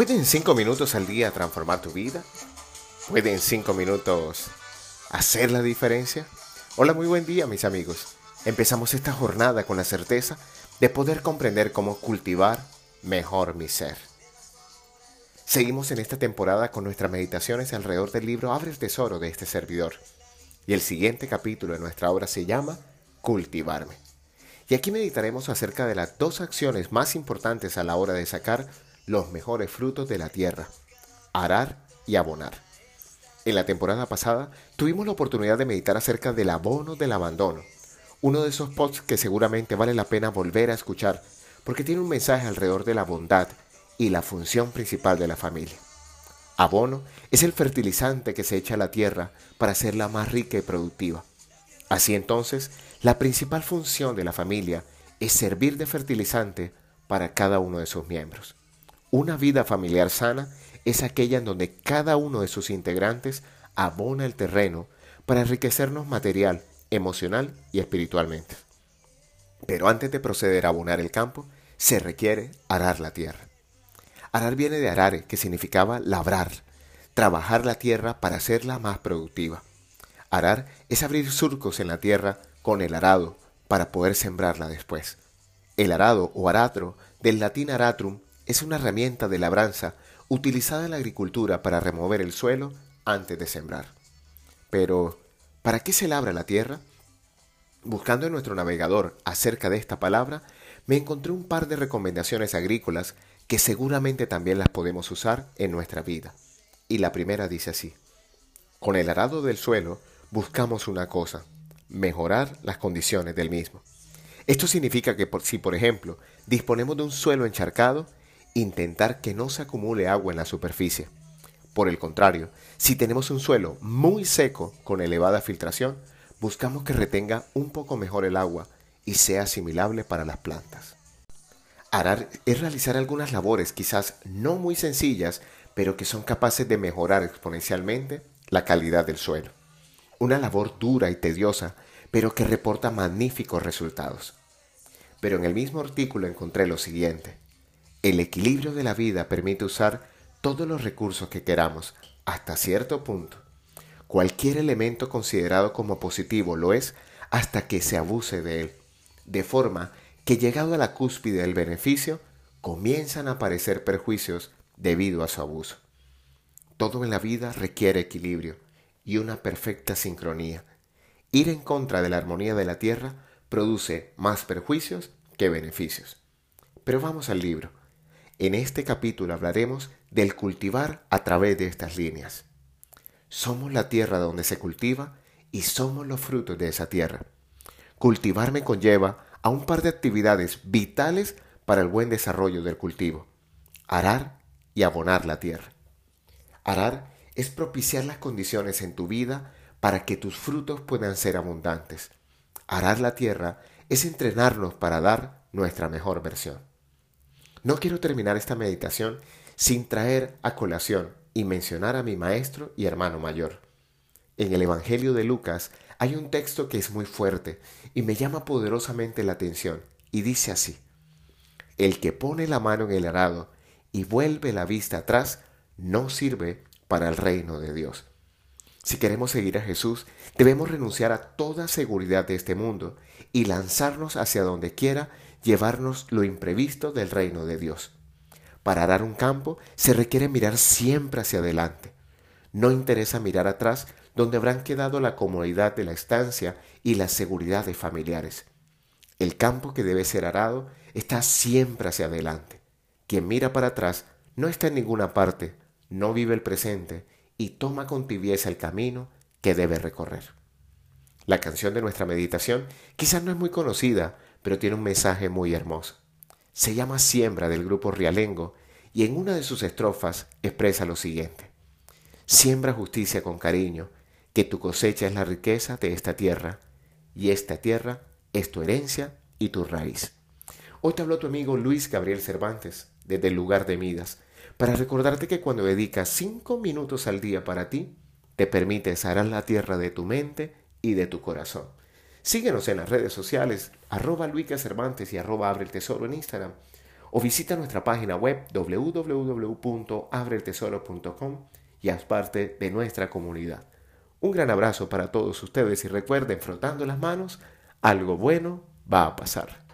¿Pueden cinco minutos al día transformar tu vida? ¿Pueden cinco minutos hacer la diferencia? Hola, muy buen día mis amigos. Empezamos esta jornada con la certeza de poder comprender cómo cultivar mejor mi ser. Seguimos en esta temporada con nuestras meditaciones alrededor del libro Abre el Tesoro de este servidor. Y el siguiente capítulo de nuestra obra se llama Cultivarme. Y aquí meditaremos acerca de las dos acciones más importantes a la hora de sacar los mejores frutos de la tierra, arar y abonar. En la temporada pasada tuvimos la oportunidad de meditar acerca del abono del abandono, uno de esos posts que seguramente vale la pena volver a escuchar porque tiene un mensaje alrededor de la bondad y la función principal de la familia. Abono es el fertilizante que se echa a la tierra para hacerla más rica y productiva. Así entonces, la principal función de la familia es servir de fertilizante para cada uno de sus miembros. Una vida familiar sana es aquella en donde cada uno de sus integrantes abona el terreno para enriquecernos material, emocional y espiritualmente. Pero antes de proceder a abonar el campo, se requiere arar la tierra. Arar viene de arare, que significaba labrar, trabajar la tierra para hacerla más productiva. Arar es abrir surcos en la tierra con el arado para poder sembrarla después. El arado o aratro, del latín aratrum, es una herramienta de labranza utilizada en la agricultura para remover el suelo antes de sembrar. Pero, ¿para qué se labra la tierra? Buscando en nuestro navegador acerca de esta palabra, me encontré un par de recomendaciones agrícolas que seguramente también las podemos usar en nuestra vida. Y la primera dice así, con el arado del suelo buscamos una cosa, mejorar las condiciones del mismo. Esto significa que si, por ejemplo, disponemos de un suelo encharcado, intentar que no se acumule agua en la superficie. Por el contrario, si tenemos un suelo muy seco con elevada filtración, buscamos que retenga un poco mejor el agua y sea asimilable para las plantas. Arar es realizar algunas labores quizás no muy sencillas, pero que son capaces de mejorar exponencialmente la calidad del suelo. Una labor dura y tediosa, pero que reporta magníficos resultados. Pero en el mismo artículo encontré lo siguiente. El equilibrio de la vida permite usar todos los recursos que queramos hasta cierto punto. Cualquier elemento considerado como positivo lo es hasta que se abuse de él, de forma que llegado a la cúspide del beneficio, comienzan a aparecer perjuicios debido a su abuso. Todo en la vida requiere equilibrio y una perfecta sincronía. Ir en contra de la armonía de la tierra produce más perjuicios que beneficios. Pero vamos al libro. En este capítulo hablaremos del cultivar a través de estas líneas. Somos la tierra donde se cultiva y somos los frutos de esa tierra. Cultivar me conlleva a un par de actividades vitales para el buen desarrollo del cultivo. Arar y abonar la tierra. Arar es propiciar las condiciones en tu vida para que tus frutos puedan ser abundantes. Arar la tierra es entrenarnos para dar nuestra mejor versión. No quiero terminar esta meditación sin traer a colación y mencionar a mi maestro y hermano mayor. En el Evangelio de Lucas hay un texto que es muy fuerte y me llama poderosamente la atención y dice así, El que pone la mano en el arado y vuelve la vista atrás no sirve para el reino de Dios. Si queremos seguir a Jesús, debemos renunciar a toda seguridad de este mundo y lanzarnos hacia donde quiera llevarnos lo imprevisto del reino de Dios. Para arar un campo se requiere mirar siempre hacia adelante. No interesa mirar atrás donde habrán quedado la comodidad de la estancia y la seguridad de familiares. El campo que debe ser arado está siempre hacia adelante. Quien mira para atrás no está en ninguna parte, no vive el presente y toma con tibieza el camino que debe recorrer. La canción de nuestra meditación quizás no es muy conocida, pero tiene un mensaje muy hermoso. Se llama Siembra del grupo Rialengo y en una de sus estrofas expresa lo siguiente. Siembra justicia con cariño, que tu cosecha es la riqueza de esta tierra, y esta tierra es tu herencia y tu raíz. Hoy te habló tu amigo Luis Gabriel Cervantes, desde el lugar de Midas, para recordarte que cuando dedicas cinco minutos al día para ti, te permites arar la tierra de tu mente y de tu corazón. Síguenos en las redes sociales, arroba Luica Cervantes y arroba Abre el Tesoro en Instagram. o visita nuestra página web www.abretesoro.com y haz parte de nuestra comunidad. Un gran abrazo para todos ustedes y recuerden, frotando las manos, algo bueno va a pasar.